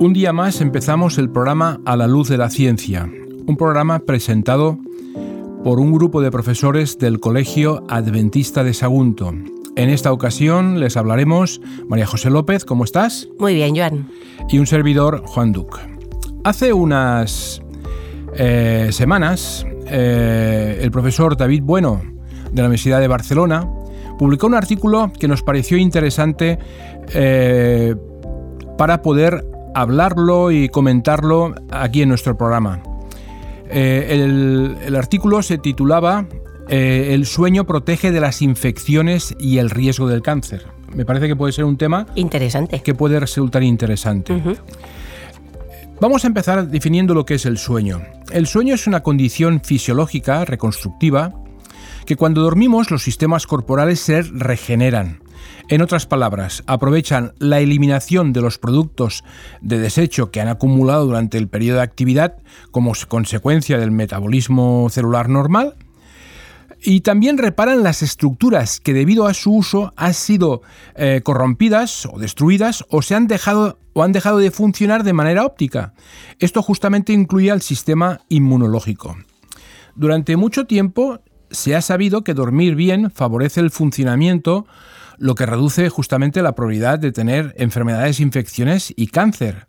Un día más empezamos el programa A la luz de la ciencia, un programa presentado por un grupo de profesores del Colegio Adventista de Sagunto. En esta ocasión les hablaremos María José López, ¿cómo estás? Muy bien, Joan. Y un servidor, Juan Duc. Hace unas eh, semanas, eh, el profesor David Bueno, de la Universidad de Barcelona, publicó un artículo que nos pareció interesante eh, para poder hablarlo y comentarlo aquí en nuestro programa. Eh, el, artículo se titulaba eh, El sueño protege de las infecciones y el riesgo del cáncer. Me parece que puede ser un tema interesante. Que puede resultar interesante. Vamos a empezar definiendo lo que es el sueño. El sueño es una condición fisiológica reconstructiva que cuando dormimos los sistemas corporales se regeneran en otras palabras, aprovechan la eliminación de los productos de desecho que han acumulado durante el periodo de actividad como consecuencia del metabolismo celular normal y también reparan las estructuras que debido a su uso han sido eh, corrompidas o destruidas o se han dejado o han dejado de funcionar de manera óptica. Esto justamente incluye al sistema inmunológico. Durante mucho tiempo se ha sabido que dormir bien favorece el funcionamiento lo que reduce justamente la probabilidad de tener enfermedades, infecciones y cáncer.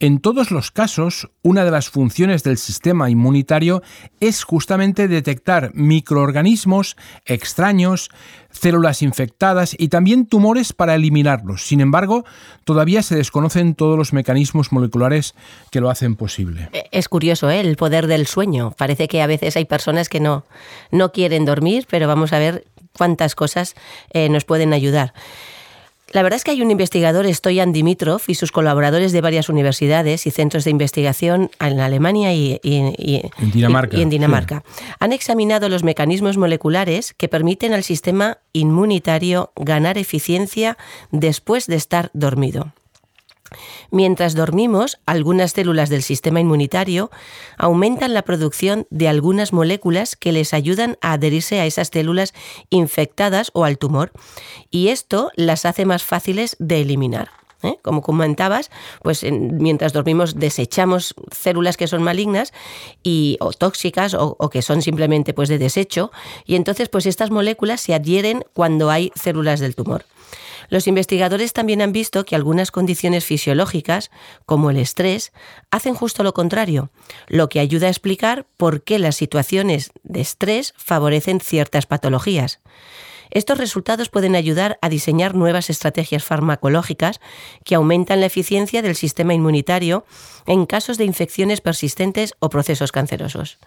En todos los casos, una de las funciones del sistema inmunitario es justamente detectar microorganismos extraños, células infectadas y también tumores para eliminarlos. Sin embargo, todavía se desconocen todos los mecanismos moleculares que lo hacen posible. Eh, es curioso ¿eh? el poder del sueño. Parece que a veces hay personas que no, no quieren dormir, pero vamos a ver cuántas cosas eh, nos pueden ayudar. La verdad es que hay un investigador, Stoyan Dimitrov, y sus colaboradores de varias universidades y centros de investigación en Alemania y, en Dinamarca. Han examinado los mecanismos moleculares que permiten al sistema inmunitario ganar eficiencia después de estar dormido. Mientras dormimos, algunas células del sistema inmunitario aumentan la producción de algunas moléculas que les ayudan a adherirse a esas células infectadas o al tumor, y esto las hace más fáciles de eliminar. ¿Eh? Como comentabas, pues mientras dormimos desechamos células que son malignas y, o tóxicas o, o, que son simplemente pues, de desecho y entonces pues estas moléculas se adhieren cuando hay células del tumor. Los investigadores también han visto que algunas condiciones fisiológicas, como el estrés, hacen justo lo contrario, lo que ayuda a explicar por qué las situaciones de estrés favorecen ciertas patologías. Estos resultados pueden ayudar a diseñar nuevas estrategias farmacológicas que aumentan la eficiencia del sistema inmunitario en casos de infecciones persistentes o procesos cancerosos.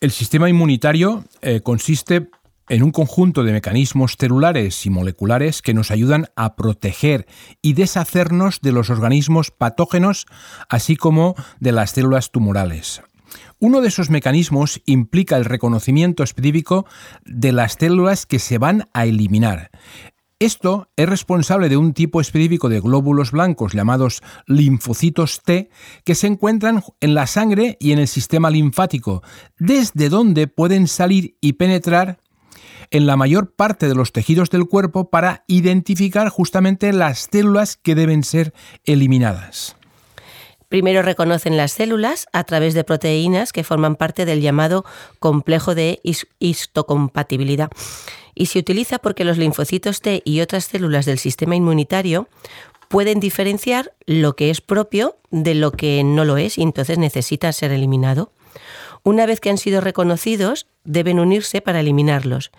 El sistema inmunitario eh, consiste en un conjunto de mecanismos celulares y moleculares que nos ayudan a proteger y deshacernos de los organismos patógenos, así como de las células tumorales. Uno de esos mecanismos implica el reconocimiento específico de las células que se van a eliminar. Esto es responsable de un tipo específico de glóbulos blancos llamados linfocitos T que se encuentran en la sangre y en el sistema linfático, desde donde pueden salir y penetrar en la mayor parte de los tejidos del cuerpo para identificar justamente las células que deben ser eliminadas. Primero reconocen las células a través de proteínas que forman parte del llamado complejo de histocompatibilidad y se utiliza porque los linfocitos T y otras células del sistema inmunitario pueden diferenciar lo que es propio de lo que no lo es y entonces necesita ser eliminado. Una vez que han sido reconocidos, deben unirse para eliminarlos.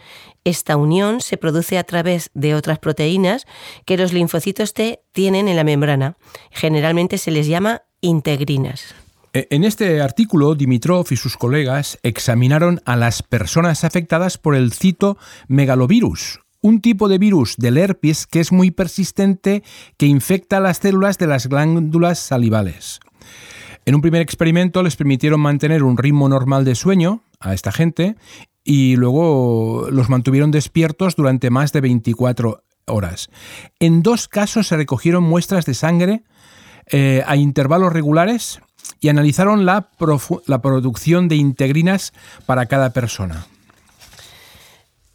Esta unión se produce a través de otras proteínas que los linfocitos T tienen en la membrana. Generalmente se les llama integrinas. E, en este artículo, Dimitrov y sus colegas examinaron a las personas afectadas por el citomegalovirus, un tipo de virus del herpes que es muy persistente que infecta las células de las glándulas salivales. En un primer experimento les permitieron mantener un ritmo normal de sueño a esta gente y luego los mantuvieron despiertos durante más de 24 horas. En dos casos se recogieron muestras de sangre eh, a intervalos regulares y analizaron la, la producción de integrinas para cada persona.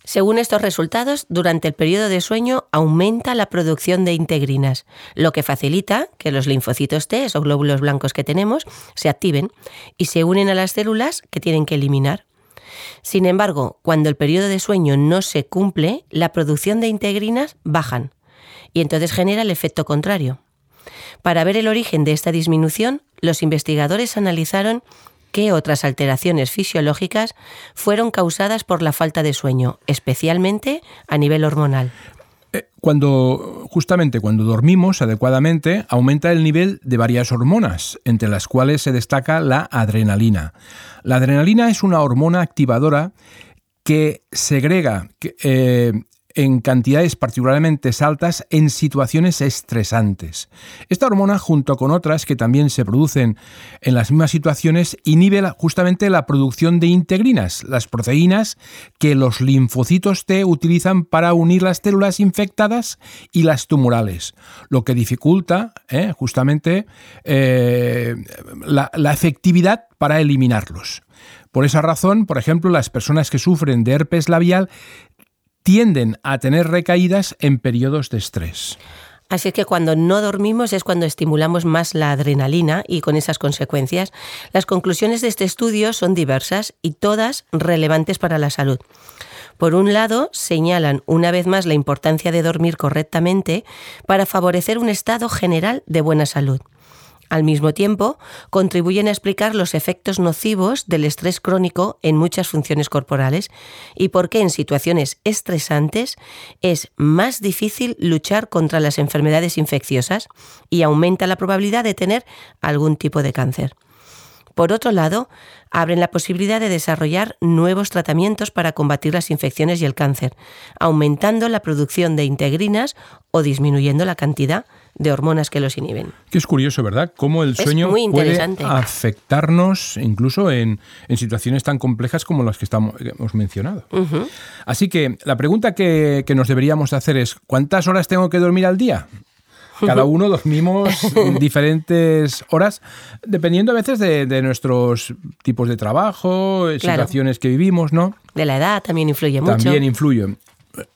Según estos resultados, durante el periodo de sueño aumenta la producción de integrinas, lo que facilita que los linfocitos T, esos glóbulos blancos que tenemos, se activen y se unen a las células que tienen que eliminar. Sin embargo, cuando el periodo de sueño no se cumple, la producción de integrinas bajan y entonces genera el efecto contrario. Para ver el origen de esta disminución, los investigadores analizaron qué otras alteraciones fisiológicas fueron causadas por la falta de sueño, especialmente a nivel hormonal. Eh, cuando justamente cuando dormimos adecuadamente aumenta el nivel de varias hormonas, entre las cuales se destaca la adrenalina. La adrenalina es una hormona activadora que segrega eh, en cantidades particularmente altas en situaciones estresantes. Esta hormona, junto con otras que también se producen en las mismas situaciones, inhibe justamente la producción de integrinas, las proteínas que los linfocitos T utilizan para unir las células infectadas y las tumorales, lo que dificulta eh, justamente eh, la, la efectividad para eliminarlos. Por esa razón, por ejemplo, las personas que sufren de herpes labial tienden a tener recaídas en periodos de estrés. Así que cuando no dormimos es cuando estimulamos más la adrenalina y con esas consecuencias. Las conclusiones de este estudio son diversas y todas relevantes para la salud. Por un lado, señalan una vez más la importancia de dormir correctamente para favorecer un estado general de buena salud. Al mismo tiempo, contribuyen a explicar los efectos nocivos del estrés crónico en muchas funciones corporales y por qué en situaciones estresantes es más difícil luchar contra las enfermedades infecciosas y aumenta la probabilidad de tener algún tipo de cáncer. Por otro lado, abren la posibilidad de desarrollar nuevos tratamientos para combatir las infecciones y el cáncer, aumentando la producción de integrinas o disminuyendo la cantidad de hormonas que los inhiben. Que es curioso, ¿verdad? Cómo el sueño puede afectarnos incluso en, situaciones tan complejas como las que estamos, hemos mencionado. Así que la pregunta que, nos deberíamos hacer es, ¿cuántas horas tengo que dormir al día? Cada uno dormimos diferentes horas, dependiendo a veces de, nuestros tipos de trabajo, situaciones que vivimos, ¿no? De la edad también influye mucho. También influye.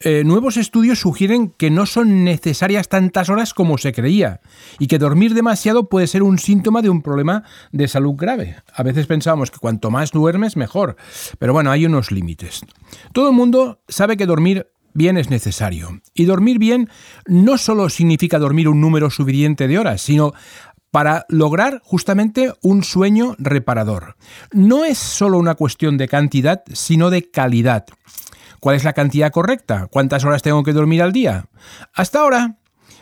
Eh, nuevos estudios sugieren que no son necesarias tantas horas como se creía y que dormir demasiado puede ser un síntoma de un problema de salud grave. A veces pensamos que cuanto más duermes mejor, pero bueno, hay unos límites. Todo el mundo sabe que dormir bien es necesario. Y dormir bien no solo significa dormir un número suficiente de horas, sino para lograr justamente un sueño reparador. No es solo una cuestión de cantidad, sino de calidad. ¿Cuál es la cantidad correcta? ¿Cuántas horas tengo que dormir al día? Hasta ahora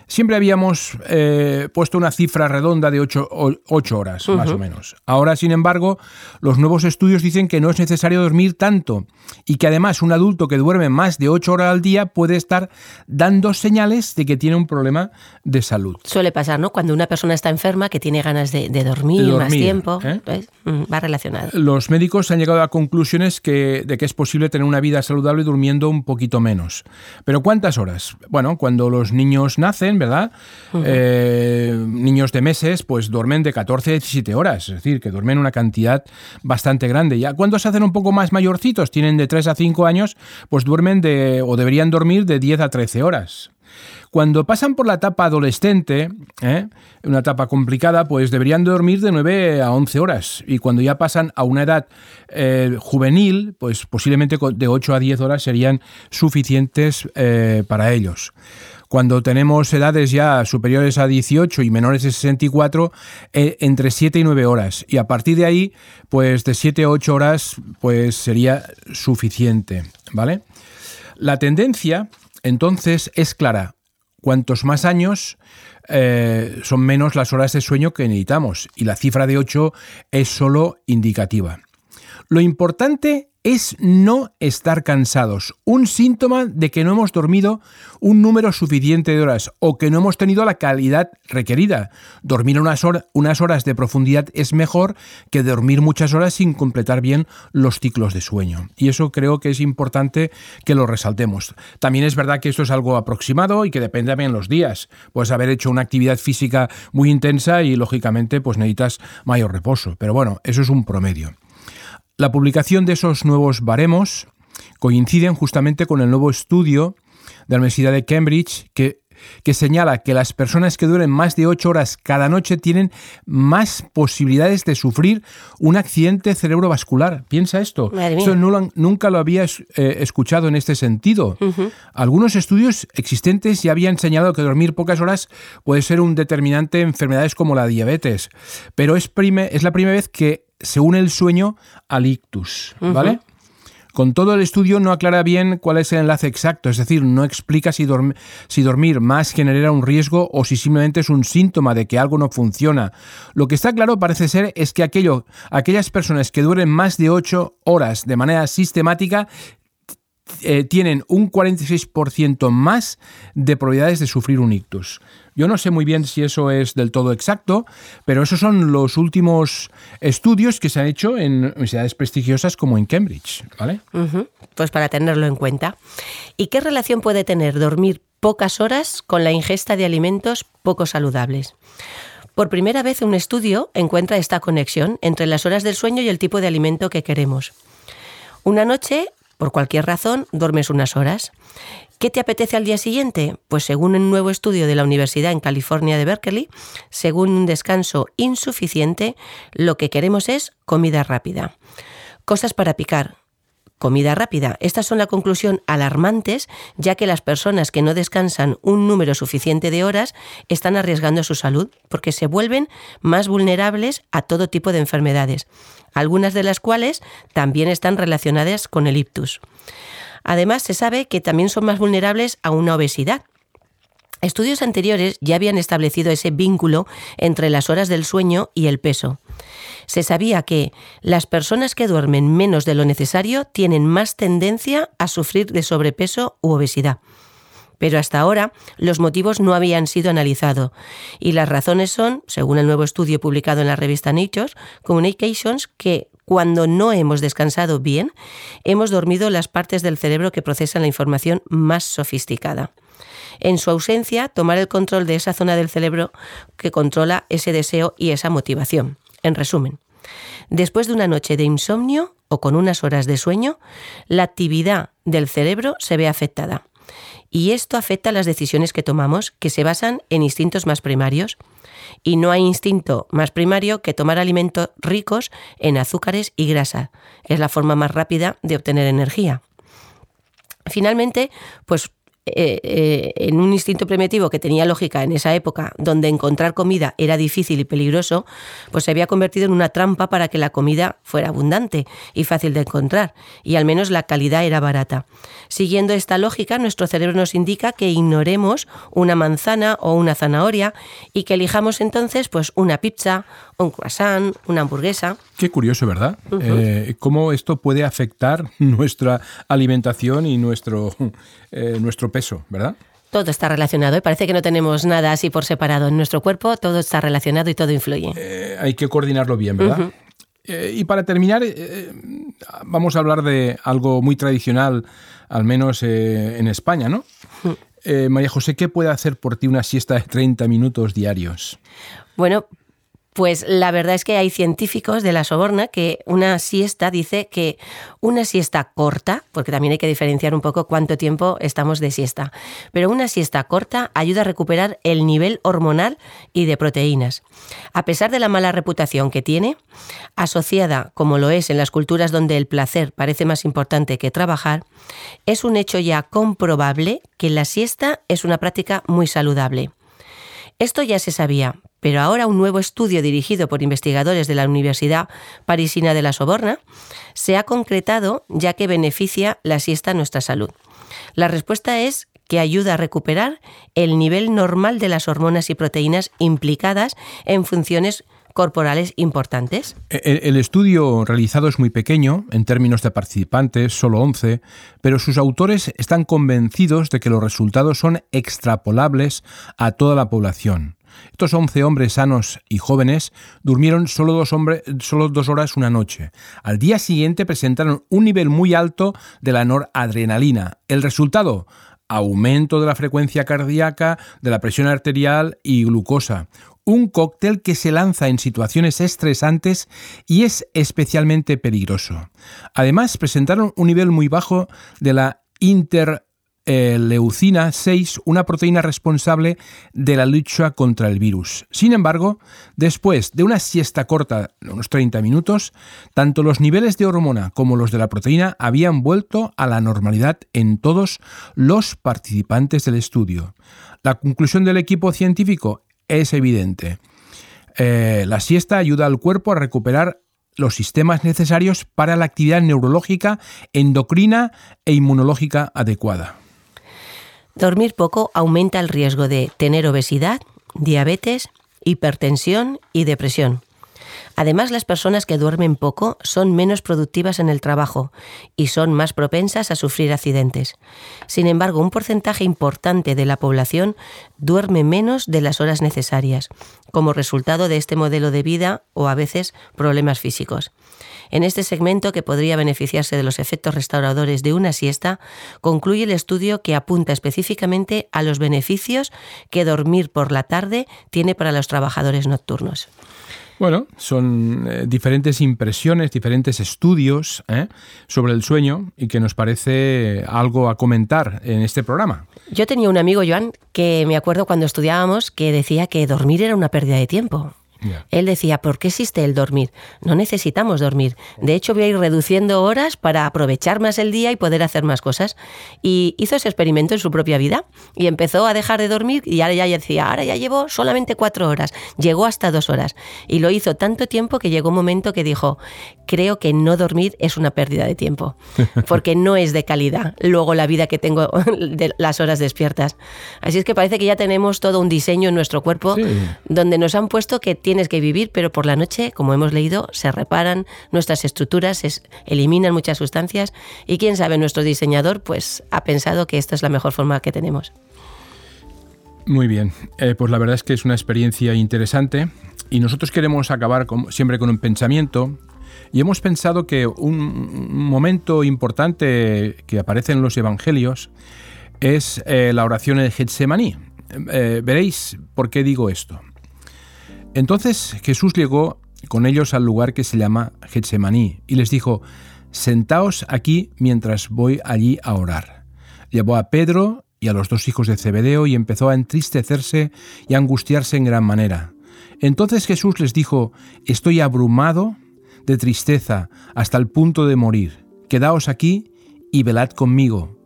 siempre habíamos eh, puesto una cifra redonda de 8, horas, más o menos. Ahora, sin embargo, los nuevos estudios dicen que no es necesario dormir tanto y que además un adulto que duerme más de 8 horas al día puede estar dando señales de que tiene un problema de salud. Suele pasar, ¿no? Cuando una persona está enferma, que tiene ganas de, dormir, más tiempo, ¿eh? pues, mm, va relacionado. Los médicos han llegado a conclusiones que, de que es posible tener una vida saludable durmiendo un poquito menos. Pero ¿cuántas horas? Bueno, cuando los niños nacen, ¿verdad? Eh, niños de meses, pues duermen de 14 a 17 horas, es decir, que duermen una cantidad bastante grande. Ya cuando se hacen un poco más mayorcitos, tienen de 3 a 5 años, pues duermen de, o deberían dormir de 10 a 13 horas. Cuando pasan por la etapa adolescente, ¿eh? una etapa complicada, pues deberían dormir de 9 a 11 horas. Y cuando ya pasan a una edad eh, juvenil, pues posiblemente de 8 a 10 horas serían suficientes para ellos. Cuando tenemos edades ya superiores a 18 y menores de 64, eh, entre 7 y 9 horas. Y a partir de ahí, pues de 7 a 8 horas, pues sería suficiente, ¿vale? La tendencia, entonces, es clara. Cuantos más años, eh, son menos las horas de sueño que necesitamos. Y la cifra de 8 es solo indicativa. Lo importante es no estar cansados, un síntoma de que no hemos dormido un número suficiente de horas o que no hemos tenido la calidad requerida. Dormir unas, horas de profundidad es mejor que dormir muchas horas sin completar bien los ciclos de sueño. Y eso creo que es importante que lo resaltemos. También es verdad que esto es algo aproximado y que depende también los días. Puedes haber hecho una actividad física muy intensa y lógicamente pues necesitas mayor reposo. Pero bueno, eso es un promedio. La publicación de esos nuevos baremos coinciden justamente con el nuevo estudio de la Universidad de Cambridge que que señala que las personas que duermen más de 8 horas cada noche tienen más posibilidades de sufrir un accidente cerebrovascular. Piensa esto. Esto nunca lo había eh, escuchado en este sentido. Algunos estudios existentes ya habían señalado que dormir pocas horas puede ser un determinante en enfermedades como la diabetes, pero es, es la primera vez que se une el sueño al ictus, ¿vale? Con todo el estudio no aclara bien cuál es el enlace exacto, es decir, no explica si, si, dormir más genera un riesgo o si simplemente es un síntoma de que algo no funciona. Lo que está claro parece ser es que aquello, aquellas personas que duermen más de 8 horas de manera sistemática eh, tienen un 46% más de probabilidades de sufrir un ictus. Yo no sé muy bien si eso es del todo exacto, pero esos son los últimos estudios que se han hecho en universidades prestigiosas como en Cambridge, ¿vale? Pues para tenerlo en cuenta. ¿Y qué relación puede tener dormir pocas horas con la ingesta de alimentos poco saludables? Por primera vez un estudio encuentra esta conexión entre las horas del sueño y el tipo de alimento que queremos. Una noche por cualquier razón, duermes unas horas. ¿Qué te apetece al día siguiente? Pues según un nuevo estudio de la Universidad en California de Berkeley, según un descanso insuficiente, lo que queremos es comida rápida. Cosas para picar, comida rápida. Estas son la conclusión alarmantes, ya que las personas que no descansan un número suficiente de horas están arriesgando su salud, porque se vuelven más vulnerables a todo tipo de enfermedades, algunas de las cuales también están relacionadas con el ictus. Además, se sabe que también son más vulnerables a una obesidad, Estudios anteriores ya habían establecido ese vínculo entre las horas del sueño y el peso se sabía que las personas que duermen menos de lo necesario tienen más tendencia a sufrir de sobrepeso u obesidad. Pero hasta ahora los motivos no habían sido analizados y las razones son, según el nuevo estudio publicado en la revista Nature Communications, que cuando no hemos descansado bien, hemos dormido las partes del cerebro que procesan la información más sofisticada. En su ausencia, tomar el control de esa zona del cerebro que controla ese deseo y esa motivación. En resumen, después de una noche de insomnio o con unas horas de sueño, la actividad del cerebro se ve afectada. Y esto afecta las decisiones que tomamos, que se basan en instintos más primarios. Y no hay instinto más primario que tomar alimentos ricos en azúcares y grasa. Es la forma más rápida de obtener energía. Finalmente, pues eh, eh, en un instinto primitivo que tenía lógica en esa época, donde encontrar comida era difícil y peligroso, pues se había convertido en una trampa para que la comida fuera abundante y fácil de encontrar, y al menos la calidad era barata. Siguiendo esta lógica, nuestro cerebro nos indica que ignoremos una manzana o una zanahoria y que elijamos entonces pues una pizza, un croissant, una hamburguesa. Qué curioso, ¿verdad? Eh, cómo esto puede afectar nuestra alimentación y nuestro, nuestro peso, ¿verdad? Todo está relacionado y ¿eh? parece que no tenemos nada así por separado en nuestro cuerpo, todo está relacionado y todo influye. Eh, hay que coordinarlo bien, ¿verdad? Eh, y para terminar, vamos a hablar de algo muy tradicional, al menos en España, ¿no? María José, ¿qué puede hacer por ti una siesta de 30 minutos diarios? Bueno, pues la verdad es que hay científicos de la Soborna que una siesta dice que una siesta corta, porque también hay que diferenciar un poco cuánto tiempo estamos de siesta, pero una siesta corta ayuda a recuperar el nivel hormonal y de proteínas. A pesar de la mala reputación que tiene, asociada como lo es en las culturas donde el placer parece más importante que trabajar, es un hecho ya comprobable que la siesta es una práctica muy saludable. Esto ya se sabía, pero ahora un nuevo estudio dirigido por investigadores de la Universidad Parisina de la Soborna se ha concretado ya que beneficia la siesta a nuestra salud. La respuesta es que ayuda a recuperar el nivel normal de las hormonas y proteínas implicadas en funciones corporales importantes. El, el, estudio realizado es muy pequeño, en términos de participantes, solo 11, pero sus autores están convencidos de que los resultados son extrapolables a toda la población. Estos 11 hombres sanos y jóvenes durmieron solo dos, solo dos horas una noche. Al día siguiente presentaron un nivel muy alto de la noradrenalina. El resultado, aumento de la frecuencia cardíaca, de la presión arterial y glucosa un cóctel que se lanza en situaciones estresantes y es especialmente peligroso. Además, presentaron un nivel muy bajo de la interleucina 6, una proteína responsable de la lucha contra el virus. Sin embargo, después de una siesta corta de unos 30 minutos, tanto los niveles de hormona como los de la proteína habían vuelto a la normalidad en todos los participantes del estudio. La conclusión del equipo científico es evidente. Eh, la siesta ayuda al cuerpo a recuperar los sistemas necesarios para la actividad neurológica, endocrina e inmunológica adecuada. Dormir poco aumenta el riesgo de tener obesidad, diabetes, hipertensión y depresión. Además, las personas que duermen poco son menos productivas en el trabajo y son más propensas a sufrir accidentes. Sin embargo, un porcentaje importante de la población duerme menos de las horas necesarias, como resultado de este modelo de vida o a veces problemas físicos. En este segmento, que podría beneficiarse de los efectos restauradores de una siesta, concluye el estudio que apunta específicamente a los beneficios que dormir por la tarde tiene para los trabajadores nocturnos. Bueno, son eh, diferentes impresiones, diferentes estudios ¿eh? sobre el sueño y que nos parece algo a comentar en este programa. Yo tenía un amigo, Joan, que me acuerdo cuando estudiábamos que decía que dormir era una pérdida de tiempo. Él decía, ¿por qué existe el dormir? No necesitamos dormir. De hecho, voy a ir reduciendo horas para aprovechar más el día y poder hacer más cosas. Y hizo ese experimento en su propia vida y empezó a dejar de dormir y ahora ya decía, ahora ya llevo solamente cuatro horas. Llegó hasta dos horas. Y lo hizo tanto tiempo que llegó un momento que dijo, creo que no dormir es una pérdida de tiempo, porque no es de calidad luego la vida que tengo de las horas despiertas. Así es que parece que ya tenemos todo un diseño en nuestro cuerpo donde nos han puesto que tienes que vivir, pero por la noche, como hemos leído, se reparan nuestras estructuras, se eliminan muchas sustancias y quién sabe, nuestro diseñador pues ha pensado que esta es la mejor forma que tenemos. Muy bien, eh, pues la verdad es que es una experiencia interesante y nosotros queremos acabar siempre con un pensamiento y hemos pensado que un momento importante que aparece en los evangelios es eh, la oración de Getsemaní. Eh, veréis por qué digo esto. Entonces Jesús llegó con ellos al lugar que se llama Getsemaní y les dijo, Sentaos aquí mientras voy allí a orar. Llevó a Pedro y a los dos hijos de Zebedeo y empezó a entristecerse y a angustiarse en gran manera. Entonces Jesús les dijo, Estoy abrumado de tristeza hasta el punto de morir. Quedaos aquí y velad conmigo.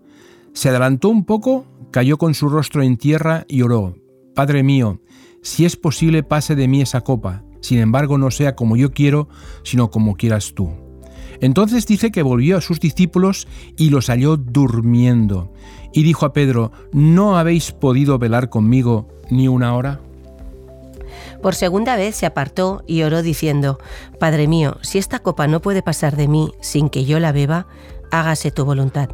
Se adelantó un poco, cayó con su rostro en tierra y oró, Padre mío, si es posible pase de mí esa copa, sin embargo no sea como yo quiero, sino como quieras tú. Entonces dice que volvió a sus discípulos y los halló durmiendo, y dijo a Pedro, ¿no habéis podido velar conmigo ni una hora? Por segunda vez se apartó y oró diciendo, Padre mío, si esta copa no puede pasar de mí sin que yo la beba, hágase tu voluntad.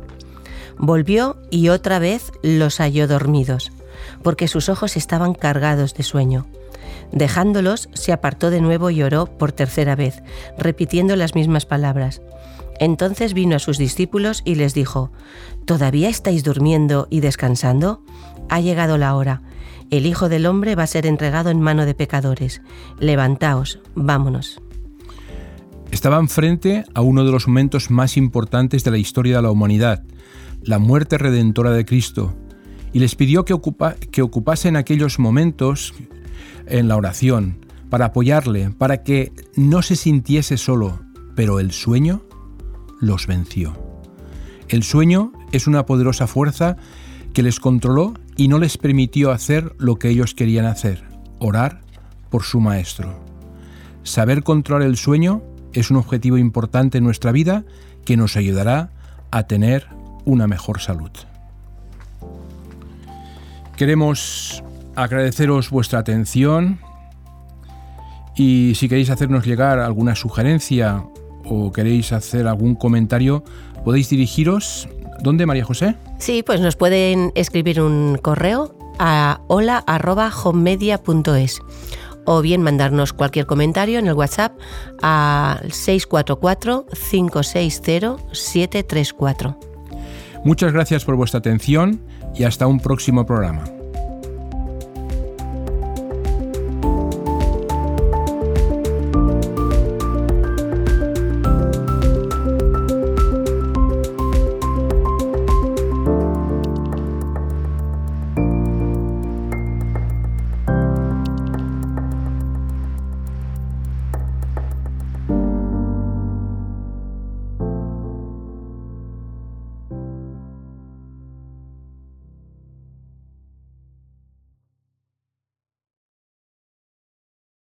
Volvió y otra vez los halló dormidos porque sus ojos estaban cargados de sueño. Dejándolos, se apartó de nuevo y oró por tercera vez, repitiendo las mismas palabras. Entonces vino a sus discípulos y les dijo, ¿Todavía estáis durmiendo y descansando? Ha llegado la hora. El Hijo del Hombre va a ser entregado en mano de pecadores. Levantaos, vámonos. Estaban frente a uno de los momentos más importantes de la historia de la humanidad, la muerte redentora de Cristo, y les pidió que, que ocupasen aquellos momentos en la oración para apoyarle, para que no se sintiese solo, pero el sueño los venció. El sueño es una poderosa fuerza que les controló y no les permitió hacer lo que ellos querían hacer, orar por su maestro. Saber controlar el sueño es un objetivo importante en nuestra vida que nos ayudará a tener una mejor salud. Queremos agradeceros vuestra atención y si queréis hacernos llegar alguna sugerencia o queréis hacer algún comentario, podéis dirigiros. ¿Dónde, María José? Sí, pues nos pueden escribir un correo a hola.homedia.es o bien mandarnos cualquier comentario en el WhatsApp a 644-560-734. Muchas gracias por vuestra atención y hasta un próximo programa.